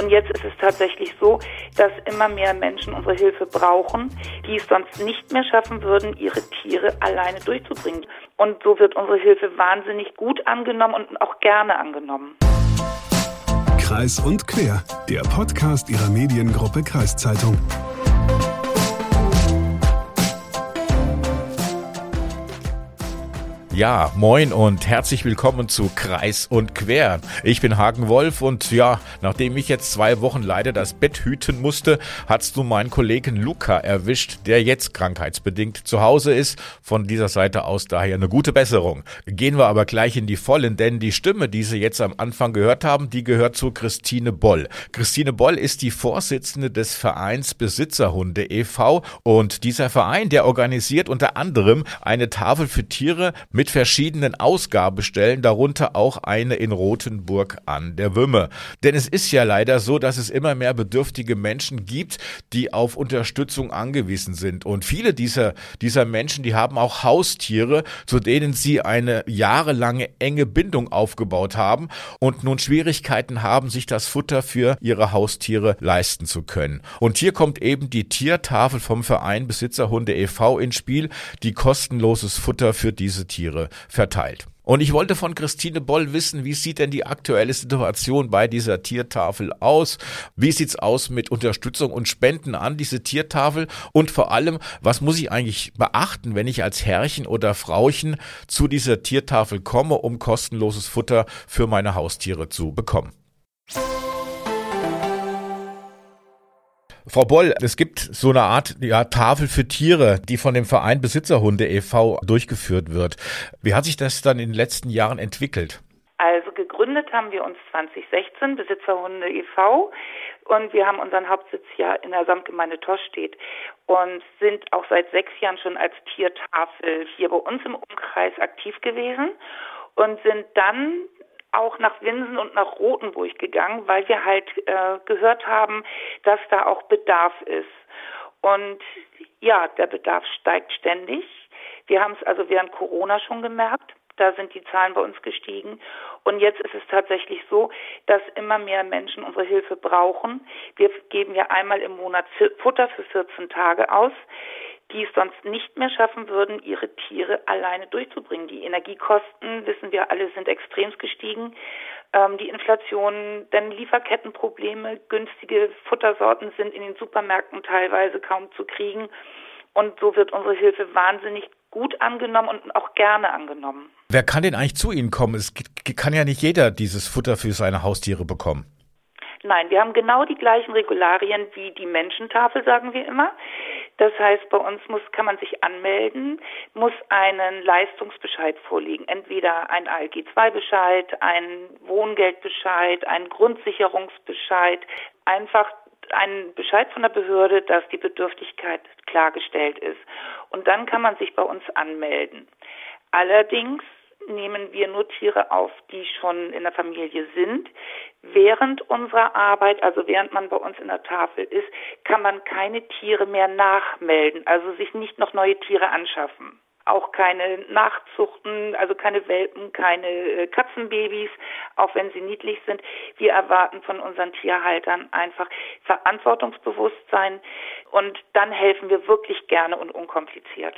Und jetzt ist es tatsächlich so, dass immer mehr Menschen unsere Hilfe brauchen, die es sonst nicht mehr schaffen würden, ihre Tiere alleine durchzubringen. Und so wird unsere Hilfe wahnsinnig gut angenommen und auch gerne angenommen. Kreis und Quer, der Podcast ihrer Mediengruppe Kreiszeitung. Ja, moin und herzlich willkommen zu Kreis und Quer. Ich bin Hagen Wolf und ja, nachdem ich jetzt zwei Wochen leider das Bett hüten musste, hat's nun meinen Kollegen Luca erwischt, der jetzt krankheitsbedingt zu Hause ist. Von dieser Seite aus daher eine gute Besserung. Gehen wir aber gleich in die Vollen, denn die Stimme, die Sie jetzt am Anfang gehört haben, die gehört zu Christine Boll. Christine Boll ist die Vorsitzende des Vereins Besitzerhunde e.V. und dieser Verein, der organisiert unter anderem eine Tafel für Tiere mit verschiedenen Ausgabestellen, darunter auch eine in Rothenburg an der Wümme. Denn es ist ja leider so, dass es immer mehr bedürftige Menschen gibt, die auf Unterstützung angewiesen sind. Und viele dieser, dieser Menschen, die haben auch Haustiere, zu denen sie eine jahrelange enge Bindung aufgebaut haben und nun Schwierigkeiten haben, sich das Futter für ihre Haustiere leisten zu können. Und hier kommt eben die Tiertafel vom Verein Besitzerhunde e.V. ins Spiel, die kostenloses Futter für diese Tiere Tiere verteilt. Und ich wollte von Christine Boll wissen, wie sieht denn die aktuelle Situation bei dieser Tiertafel aus? Wie sieht's aus mit Unterstützung und Spenden an diese Tiertafel? Und vor allem, was muss ich eigentlich beachten, wenn ich als Herrchen oder Frauchen zu dieser Tiertafel komme, um kostenloses Futter für meine Haustiere zu bekommen? Frau Boll, es gibt so eine Art ja, Tafel für Tiere, die von dem Verein Besitzerhunde e.V. durchgeführt wird. Wie hat sich das dann in den letzten Jahren entwickelt? Also gegründet haben wir uns 2016, Besitzerhunde e.V. Und wir haben unseren Hauptsitz ja in der Samtgemeinde Toschstedt und sind auch seit sechs Jahren schon als Tiertafel hier bei uns im Umkreis aktiv gewesen und sind dann auch nach Winsen und nach Rothenburg gegangen, weil wir halt äh, gehört haben, dass da auch Bedarf ist. Und ja, der Bedarf steigt ständig. Wir haben es also während Corona schon gemerkt. Da sind die Zahlen bei uns gestiegen. Und jetzt ist es tatsächlich so, dass immer mehr Menschen unsere Hilfe brauchen. Wir geben ja einmal im Monat Futter für 14 Tage aus die es sonst nicht mehr schaffen würden, ihre Tiere alleine durchzubringen. Die Energiekosten, wissen wir alle, sind extrem gestiegen. Ähm, die Inflation, dann Lieferkettenprobleme, günstige Futtersorten sind in den Supermärkten teilweise kaum zu kriegen. Und so wird unsere Hilfe wahnsinnig gut angenommen und auch gerne angenommen. Wer kann denn eigentlich zu Ihnen kommen? Es kann ja nicht jeder dieses Futter für seine Haustiere bekommen. Nein, wir haben genau die gleichen Regularien wie die Menschentafel, sagen wir immer. Das heißt, bei uns muss, kann man sich anmelden, muss einen Leistungsbescheid vorliegen. Entweder ein ALG-2-Bescheid, ein Wohngeldbescheid, ein Grundsicherungsbescheid. Einfach ein Bescheid von der Behörde, dass die Bedürftigkeit klargestellt ist. Und dann kann man sich bei uns anmelden. Allerdings nehmen wir nur Tiere auf, die schon in der Familie sind. Während unserer Arbeit, also während man bei uns in der Tafel ist, kann man keine Tiere mehr nachmelden, also sich nicht noch neue Tiere anschaffen. Auch keine Nachzuchten, also keine Welpen, keine äh, Katzenbabys, auch wenn sie niedlich sind. Wir erwarten von unseren Tierhaltern einfach Verantwortungsbewusstsein und dann helfen wir wirklich gerne und unkompliziert.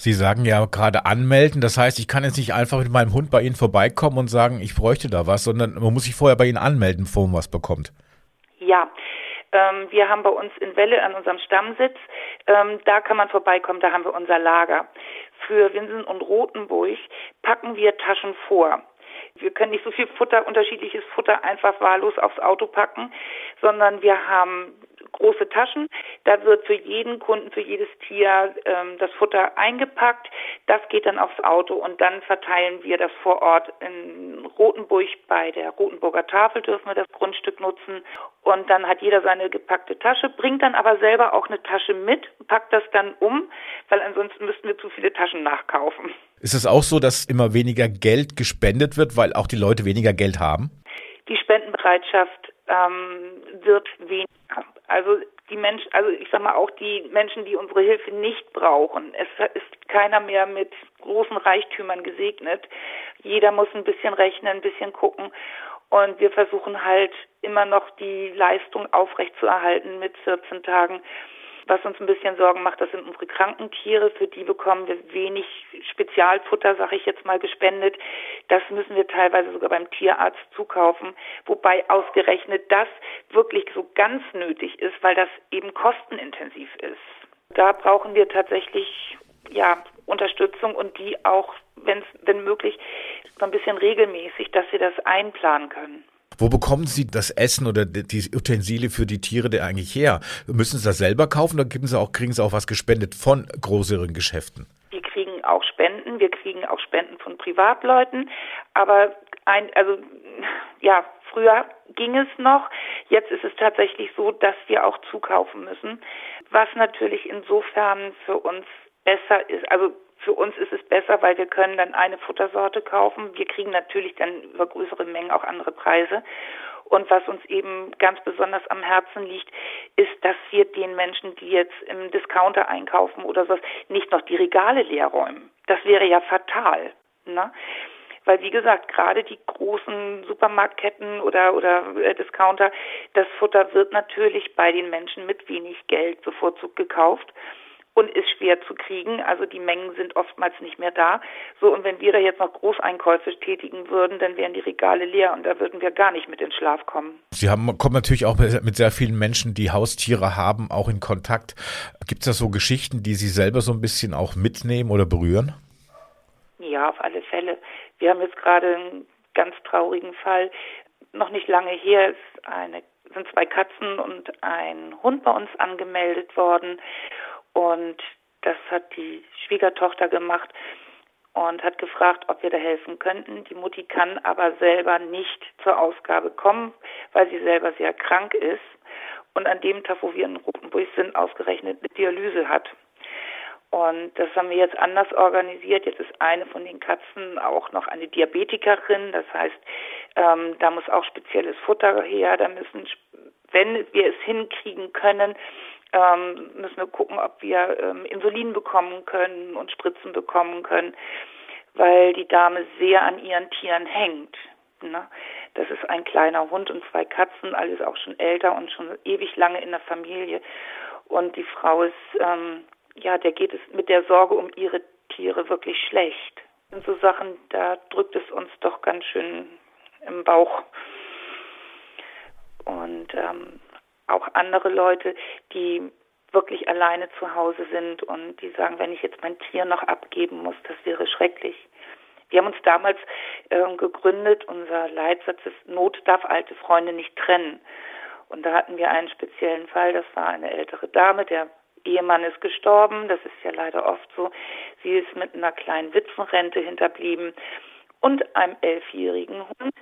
Sie sagen ja gerade anmelden, das heißt, ich kann jetzt nicht einfach mit meinem Hund bei Ihnen vorbeikommen und sagen, ich bräuchte da was, sondern man muss sich vorher bei Ihnen anmelden, bevor man was bekommt. Ja, ähm, wir haben bei uns in Welle an unserem Stammsitz, ähm, da kann man vorbeikommen, da haben wir unser Lager. Für Winsen und Rotenburg packen wir Taschen vor. Wir können nicht so viel Futter, unterschiedliches Futter einfach wahllos aufs Auto packen, sondern wir haben große Taschen. Da wird für jeden Kunden, für jedes Tier ähm, das Futter eingepackt. Das geht dann aufs Auto und dann verteilen wir das vor Ort in Rotenburg bei der Rotenburger Tafel dürfen wir das Grundstück nutzen. Und dann hat jeder seine gepackte Tasche, bringt dann aber selber auch eine Tasche mit, packt das dann um, weil ansonsten müssten wir zu viele Taschen nachkaufen. Ist es auch so, dass immer weniger Geld gespendet wird, weil auch die Leute weniger Geld haben? Die Spendenbereitschaft ähm, wird weniger. Also die Menschen, also ich sag mal auch die Menschen, die unsere Hilfe nicht brauchen. Es ist keiner mehr mit großen Reichtümern gesegnet. Jeder muss ein bisschen rechnen, ein bisschen gucken. Und wir versuchen halt immer noch die Leistung aufrechtzuerhalten mit 14 Tagen. Was uns ein bisschen Sorgen macht, das sind unsere kranken Tiere. Für die bekommen wir wenig Spezialfutter, sage ich jetzt mal, gespendet. Das müssen wir teilweise sogar beim Tierarzt zukaufen. Wobei ausgerechnet das wirklich so ganz nötig ist, weil das eben kostenintensiv ist. Da brauchen wir tatsächlich ja, Unterstützung und die auch, wenn wenn möglich, so ein bisschen regelmäßig, dass sie das einplanen können. Wo bekommen Sie das Essen oder die Utensilien für die Tiere denn eigentlich her? Müssen Sie das selber kaufen oder Sie auch, kriegen Sie auch was gespendet von größeren Geschäften? Wir kriegen auch Spenden, wir kriegen auch Spenden von Privatleuten, aber ein, also ja, früher ging es noch, jetzt ist es tatsächlich so, dass wir auch zukaufen müssen, was natürlich insofern für uns besser ist. Also für uns ist es besser, weil wir können dann eine Futtersorte kaufen. Wir kriegen natürlich dann über größere Mengen auch andere Preise. Und was uns eben ganz besonders am Herzen liegt, ist, dass wir den Menschen, die jetzt im Discounter einkaufen oder so, nicht noch die Regale leer räumen. Das wäre ja fatal. Ne? Weil wie gesagt, gerade die großen Supermarktketten oder oder äh, Discounter, das Futter wird natürlich bei den Menschen mit wenig Geld bevorzugt gekauft und ist schwer zu kriegen. Also die Mengen sind oftmals nicht mehr da. So, und wenn wir da jetzt noch Großeinkäufe tätigen würden, dann wären die Regale leer und da würden wir gar nicht mit in Schlaf kommen. Sie haben, kommen natürlich auch mit sehr vielen Menschen, die Haustiere haben, auch in Kontakt. Gibt es da so Geschichten, die Sie selber so ein bisschen auch mitnehmen oder berühren? Ja, auf alle Fälle. Wir haben jetzt gerade einen ganz traurigen Fall. Noch nicht lange her ist eine, sind zwei Katzen und ein Hund bei uns angemeldet worden. Und das hat die Schwiegertochter gemacht und hat gefragt, ob wir da helfen könnten. Die Mutti kann aber selber nicht zur Ausgabe kommen, weil sie selber sehr krank ist und an dem Tag, wo wir in Rotenburg sind, ausgerechnet eine Dialyse hat. Und das haben wir jetzt anders organisiert. Jetzt ist eine von den Katzen auch noch eine Diabetikerin. Das heißt, ähm, da muss auch spezielles Futter her. Da müssen, wenn wir es hinkriegen können, ähm, müssen wir gucken, ob wir ähm, Insulin bekommen können und Spritzen bekommen können, weil die Dame sehr an ihren Tieren hängt. Ne? Das ist ein kleiner Hund und zwei Katzen, alles auch schon älter und schon ewig lange in der Familie. Und die Frau ist, ähm, ja, der geht es mit der Sorge um ihre Tiere wirklich schlecht. Und so Sachen, da drückt es uns doch ganz schön im Bauch. Und ähm, auch andere Leute, die wirklich alleine zu Hause sind und die sagen, wenn ich jetzt mein Tier noch abgeben muss, das wäre schrecklich. Wir haben uns damals äh, gegründet, unser Leitsatz ist, Not darf alte Freunde nicht trennen. Und da hatten wir einen speziellen Fall, das war eine ältere Dame, der Ehemann ist gestorben, das ist ja leider oft so. Sie ist mit einer kleinen Witwenrente hinterblieben und einem elfjährigen Hund,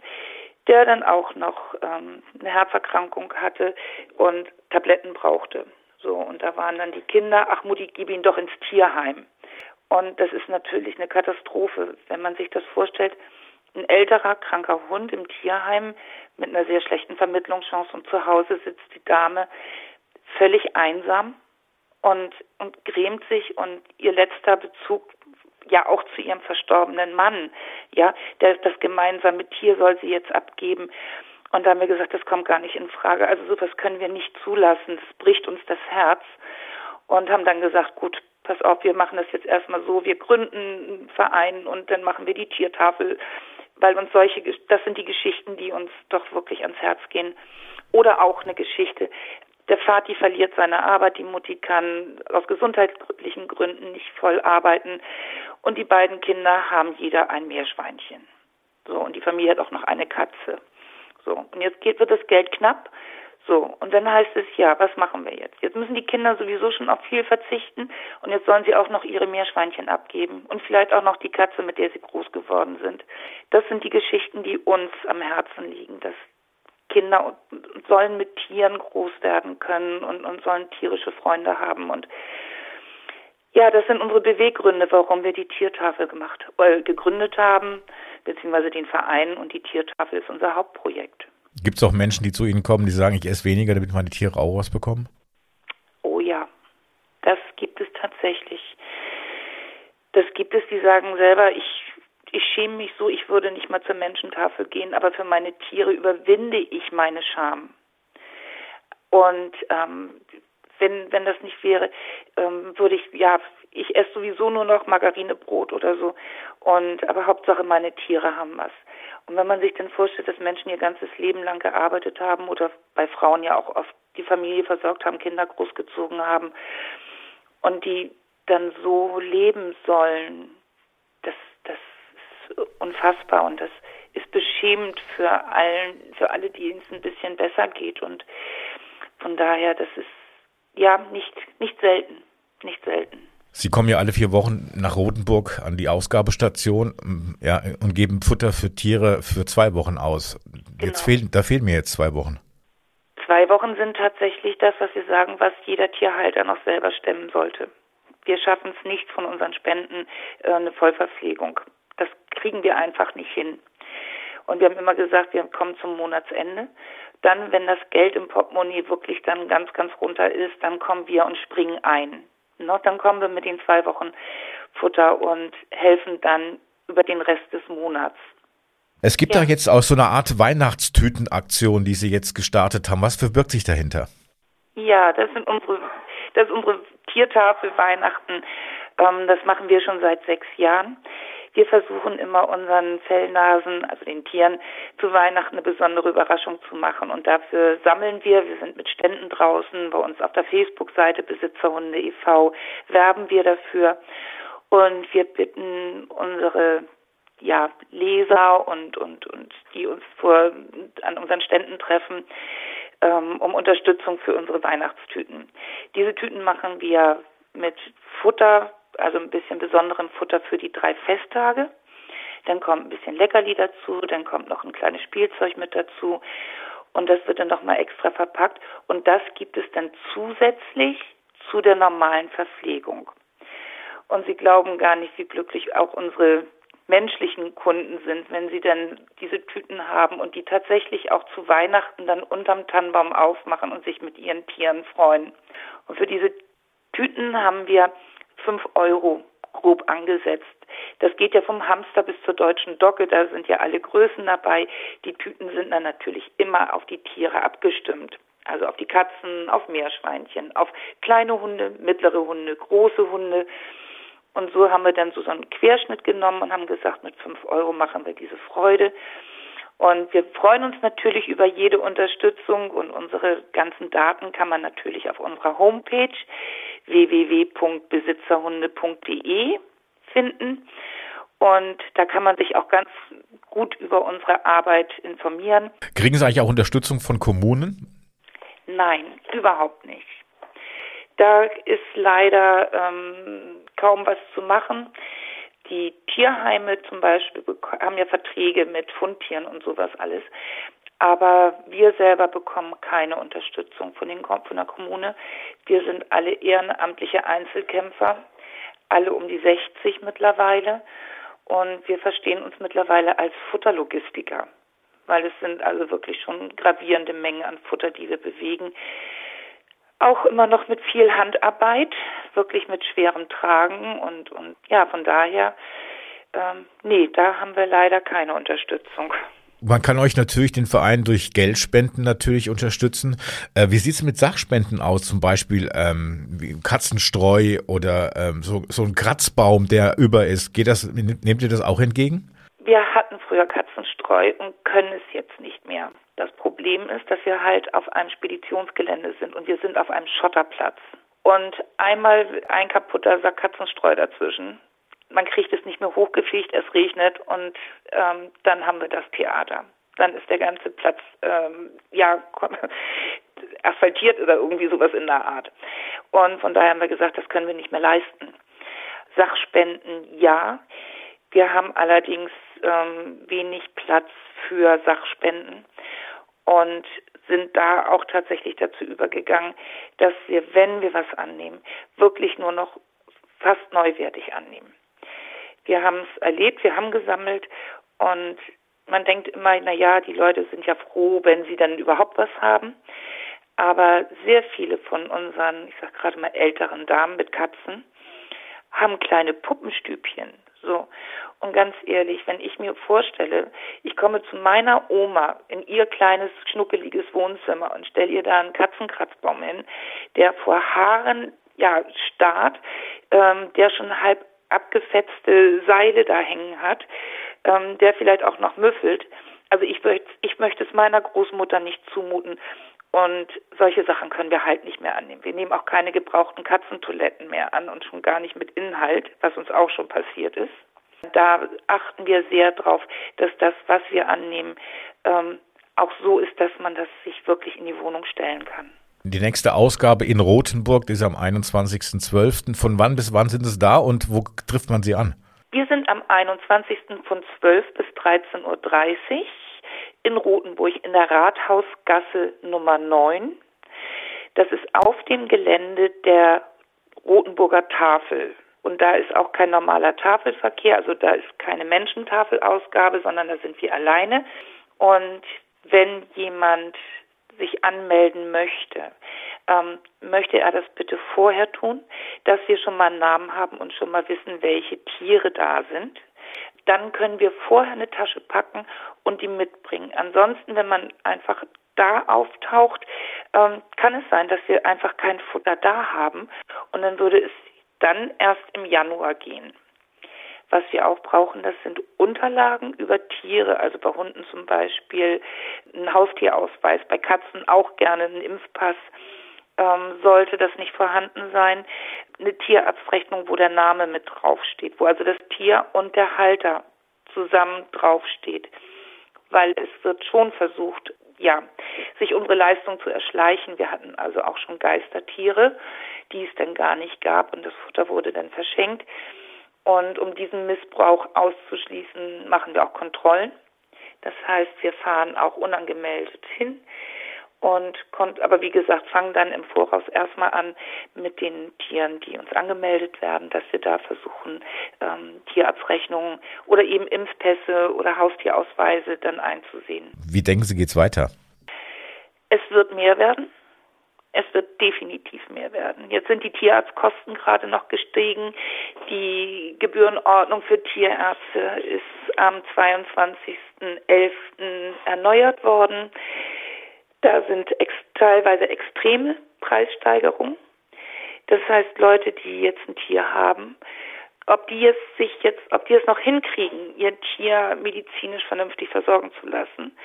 der dann auch noch ähm, eine Herzerkrankung hatte und Tabletten brauchte. So, und da waren dann die Kinder, ach Mutti, gib ihn doch ins Tierheim. Und das ist natürlich eine Katastrophe, wenn man sich das vorstellt. Ein älterer, kranker Hund im Tierheim mit einer sehr schlechten Vermittlungschance und zu Hause sitzt die Dame völlig einsam und, und grämt sich und ihr letzter Bezug ja auch zu ihrem verstorbenen Mann. Ja, der, das gemeinsame Tier soll sie jetzt abgeben. Und da haben wir gesagt, das kommt gar nicht in Frage. Also sowas können wir nicht zulassen. Das bricht uns das Herz. Und haben dann gesagt, gut, pass auf, wir machen das jetzt erstmal so. Wir gründen einen Verein und dann machen wir die Tiertafel. Weil uns solche, das sind die Geschichten, die uns doch wirklich ans Herz gehen. Oder auch eine Geschichte. Der Vati verliert seine Arbeit, die Mutti kann aus gesundheitlichen Gründen nicht voll arbeiten und die beiden Kinder haben jeder ein Meerschweinchen. So, und die Familie hat auch noch eine Katze. So, und jetzt geht, wird das Geld knapp. So, und dann heißt es, ja, was machen wir jetzt? Jetzt müssen die Kinder sowieso schon auf viel verzichten und jetzt sollen sie auch noch ihre Meerschweinchen abgeben und vielleicht auch noch die Katze, mit der sie groß geworden sind. Das sind die Geschichten, die uns am Herzen liegen, dass Kinder sollen mit Tieren groß werden können und, und sollen tierische Freunde haben. Und ja, das sind unsere Beweggründe, warum wir die Tiertafel gemacht, äh, gegründet haben, beziehungsweise den Verein und die Tiertafel ist unser Hauptprojekt. Gibt es auch Menschen, die zu Ihnen kommen, die sagen, ich esse weniger, damit meine Tiere auch was bekommen? Oh ja, das gibt es tatsächlich. Das gibt es, die sagen selber, ich ich schäme mich so, ich würde nicht mal zur Menschentafel gehen, aber für meine Tiere überwinde ich meine Scham. Und ähm, wenn, wenn das nicht wäre, ähm, würde ich, ja, ich esse sowieso nur noch Margarinebrot oder so. Und aber Hauptsache meine Tiere haben was. Und wenn man sich dann vorstellt, dass Menschen ihr ganzes Leben lang gearbeitet haben oder bei Frauen ja auch oft die Familie versorgt haben, Kinder großgezogen haben und die dann so leben sollen, das, das ist unfassbar und das ist beschämend für allen, für alle, denen es ein bisschen besser geht und von daher, das ist ja nicht, nicht selten, nicht selten. Sie kommen ja alle vier Wochen nach Rotenburg an die Ausgabestation ja, und geben Futter für Tiere für zwei Wochen aus. Genau. Jetzt fehlen, da fehlen mir jetzt zwei Wochen. Zwei Wochen sind tatsächlich das, was Sie sagen, was jeder Tierhalter noch selber stemmen sollte. Wir schaffen es nicht von unseren Spenden äh, eine Vollverpflegung. Das kriegen wir einfach nicht hin. Und wir haben immer gesagt, wir kommen zum Monatsende. Dann, wenn das Geld im Portemonnaie wirklich dann ganz, ganz runter ist, dann kommen wir und springen ein. No, dann kommen wir mit den zwei Wochen Futter und helfen dann über den Rest des Monats. Es gibt ja. da jetzt auch so eine Art Weihnachtstütenaktion, die Sie jetzt gestartet haben. Was verbirgt sich dahinter? Ja, das sind unsere, das ist unsere Tiertafel Weihnachten. Ähm, das machen wir schon seit sechs Jahren. Wir versuchen immer unseren Zellnasen, also den Tieren, zu Weihnachten eine besondere Überraschung zu machen. Und dafür sammeln wir, wir sind mit Ständen draußen, bei uns auf der Facebook-Seite Besitzerhunde e.V. werben wir dafür. Und wir bitten unsere ja, Leser und, und, und die uns vor, an unseren Ständen treffen, ähm, um Unterstützung für unsere Weihnachtstüten. Diese Tüten machen wir mit Futter, also ein bisschen besonderem Futter für die drei Festtage. Dann kommt ein bisschen Leckerli dazu, dann kommt noch ein kleines Spielzeug mit dazu und das wird dann nochmal extra verpackt und das gibt es dann zusätzlich zu der normalen Verpflegung. Und Sie glauben gar nicht, wie glücklich auch unsere menschlichen Kunden sind, wenn sie dann diese Tüten haben und die tatsächlich auch zu Weihnachten dann unterm Tannenbaum aufmachen und sich mit ihren Tieren freuen. Und für diese Tüten haben wir 5 Euro grob angesetzt. Das geht ja vom Hamster bis zur deutschen Dogge, da sind ja alle Größen dabei. Die Tüten sind dann natürlich immer auf die Tiere abgestimmt. Also auf die Katzen, auf Meerschweinchen, auf kleine Hunde, mittlere Hunde, große Hunde. Und so haben wir dann so, so einen Querschnitt genommen und haben gesagt, mit 5 Euro machen wir diese Freude. Und wir freuen uns natürlich über jede Unterstützung und unsere ganzen Daten kann man natürlich auf unserer Homepage www.besitzerhunde.de finden. Und da kann man sich auch ganz gut über unsere Arbeit informieren. Kriegen Sie eigentlich auch Unterstützung von Kommunen? Nein, überhaupt nicht. Da ist leider ähm, kaum was zu machen. Die Tierheime zum Beispiel haben ja Verträge mit Fundtieren und sowas alles. Aber wir selber bekommen keine Unterstützung von, den, von der Kommune. Wir sind alle ehrenamtliche Einzelkämpfer, alle um die 60 mittlerweile. Und wir verstehen uns mittlerweile als Futterlogistiker, weil es sind also wirklich schon gravierende Mengen an Futter, die wir bewegen. Auch immer noch mit viel Handarbeit, wirklich mit schwerem Tragen und, und ja, von daher, ähm, nee, da haben wir leider keine Unterstützung. Man kann euch natürlich den Verein durch Geldspenden natürlich unterstützen. Äh, wie sieht es mit Sachspenden aus? Zum Beispiel ähm, Katzenstreu oder ähm, so, so ein Kratzbaum, der über ist. Geht das, nehmt ihr das auch entgegen? Wir hatten früher Katzenstreu und können es jetzt nicht mehr. Das Problem ist, dass wir halt auf einem Speditionsgelände sind und wir sind auf einem Schotterplatz. Und einmal ein kaputter Sack Katzenstreu dazwischen man kriegt es nicht mehr hochgefegt, es regnet und ähm, dann haben wir das Theater. Dann ist der ganze Platz ähm, ja asphaltiert oder irgendwie sowas in der Art. Und von daher haben wir gesagt, das können wir nicht mehr leisten. Sachspenden ja. Wir haben allerdings ähm, wenig Platz für Sachspenden und sind da auch tatsächlich dazu übergegangen, dass wir, wenn wir was annehmen, wirklich nur noch fast neuwertig annehmen. Wir haben es erlebt, wir haben gesammelt und man denkt immer, na ja, die Leute sind ja froh, wenn sie dann überhaupt was haben. Aber sehr viele von unseren, ich sag gerade mal älteren Damen mit Katzen, haben kleine Puppenstübchen. So. Und ganz ehrlich, wenn ich mir vorstelle, ich komme zu meiner Oma in ihr kleines, schnuckeliges Wohnzimmer und stelle ihr da einen Katzenkratzbaum hin, der vor Haaren ja starrt, ähm, der schon halb abgefetzte Seile da hängen hat, ähm, der vielleicht auch noch müffelt. Also ich, ich möchte es meiner Großmutter nicht zumuten. Und solche Sachen können wir halt nicht mehr annehmen. Wir nehmen auch keine gebrauchten Katzentoiletten mehr an und schon gar nicht mit Inhalt, was uns auch schon passiert ist. Da achten wir sehr drauf, dass das, was wir annehmen, ähm, auch so ist, dass man das sich wirklich in die Wohnung stellen kann. Die nächste Ausgabe in Rothenburg ist am 21.12. Von wann bis wann sind es da und wo trifft man sie an? Wir sind am 21. von 12 bis 13.30 Uhr in Rothenburg in der Rathausgasse Nummer 9. Das ist auf dem Gelände der Rothenburger Tafel. Und da ist auch kein normaler Tafelverkehr, also da ist keine Menschentafelausgabe, sondern da sind wir alleine. Und wenn jemand sich anmelden möchte, ähm, möchte er das bitte vorher tun, dass wir schon mal einen Namen haben und schon mal wissen, welche Tiere da sind. Dann können wir vorher eine Tasche packen und die mitbringen. Ansonsten, wenn man einfach da auftaucht, ähm, kann es sein, dass wir einfach kein Futter da haben und dann würde es dann erst im Januar gehen. Was wir auch brauchen, das sind Unterlagen über Tiere, also bei Hunden zum Beispiel ein Haustierausweis, bei Katzen auch gerne ein Impfpass. Ähm, sollte das nicht vorhanden sein, eine Tierarztrechnung, wo der Name mit draufsteht, wo also das Tier und der Halter zusammen draufsteht, weil es wird schon versucht, ja, sich unsere Leistung zu erschleichen. Wir hatten also auch schon Geistertiere, die es dann gar nicht gab und das Futter wurde dann verschenkt. Und um diesen Missbrauch auszuschließen, machen wir auch Kontrollen. Das heißt, wir fahren auch unangemeldet hin und kommt, aber wie gesagt, fangen dann im Voraus erstmal an mit den Tieren, die uns angemeldet werden, dass wir da versuchen, ähm, Tierarztrechnungen oder eben Impfpässe oder Haustierausweise dann einzusehen. Wie denken Sie, geht's weiter? Es wird mehr werden. Es wird definitiv mehr werden. Jetzt sind die Tierarztkosten gerade noch gestiegen. Die Gebührenordnung für Tierärzte ist am 22.11. erneuert worden. Da sind ex teilweise extreme Preissteigerungen. Das heißt, Leute, die jetzt ein Tier haben, ob die es sich jetzt, ob die es noch hinkriegen, ihr Tier medizinisch vernünftig versorgen zu lassen,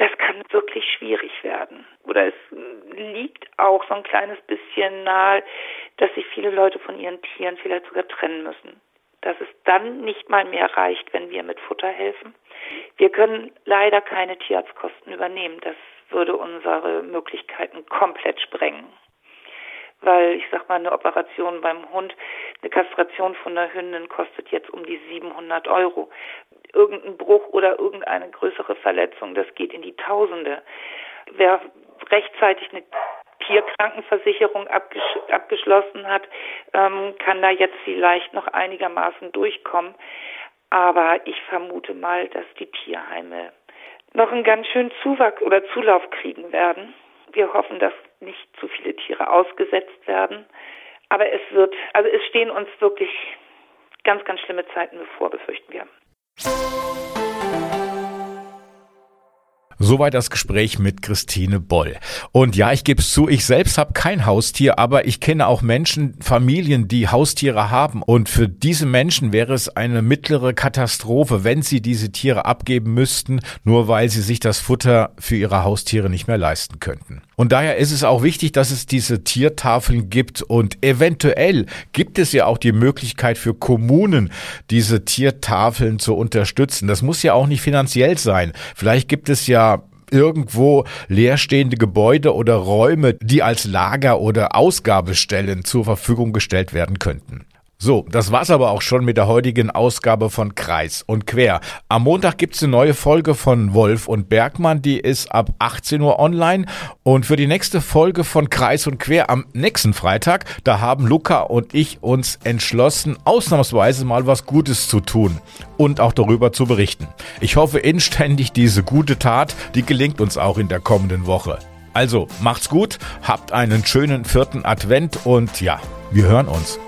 das kann wirklich schwierig werden. Oder es liegt auch so ein kleines bisschen nahe, dass sich viele Leute von ihren Tieren vielleicht sogar trennen müssen. Dass es dann nicht mal mehr reicht, wenn wir mit Futter helfen. Wir können leider keine Tierarztkosten übernehmen. Das würde unsere Möglichkeiten komplett sprengen. Weil ich sag mal, eine Operation beim Hund, eine Kastration von der Hündin kostet jetzt um die 700 Euro irgendein Bruch oder irgendeine größere Verletzung, das geht in die Tausende. Wer rechtzeitig eine Tierkrankenversicherung abgesch abgeschlossen hat, ähm, kann da jetzt vielleicht noch einigermaßen durchkommen. Aber ich vermute mal, dass die Tierheime noch einen ganz schönen Zuwachs oder Zulauf kriegen werden. Wir hoffen, dass nicht zu viele Tiere ausgesetzt werden. Aber es wird, also es stehen uns wirklich ganz, ganz schlimme Zeiten bevor, befürchten wir. Soweit das Gespräch mit Christine Boll. Und ja, ich gebe es zu, ich selbst habe kein Haustier, aber ich kenne auch Menschen, Familien, die Haustiere haben. Und für diese Menschen wäre es eine mittlere Katastrophe, wenn sie diese Tiere abgeben müssten, nur weil sie sich das Futter für ihre Haustiere nicht mehr leisten könnten. Und daher ist es auch wichtig, dass es diese Tiertafeln gibt und eventuell gibt es ja auch die Möglichkeit für Kommunen, diese Tiertafeln zu unterstützen. Das muss ja auch nicht finanziell sein. Vielleicht gibt es ja irgendwo leerstehende Gebäude oder Räume, die als Lager oder Ausgabestellen zur Verfügung gestellt werden könnten. So, das war's aber auch schon mit der heutigen Ausgabe von Kreis und Quer. Am Montag gibt's eine neue Folge von Wolf und Bergmann, die ist ab 18 Uhr online. Und für die nächste Folge von Kreis und Quer am nächsten Freitag, da haben Luca und ich uns entschlossen, ausnahmsweise mal was Gutes zu tun und auch darüber zu berichten. Ich hoffe inständig, diese gute Tat, die gelingt uns auch in der kommenden Woche. Also macht's gut, habt einen schönen vierten Advent und ja, wir hören uns.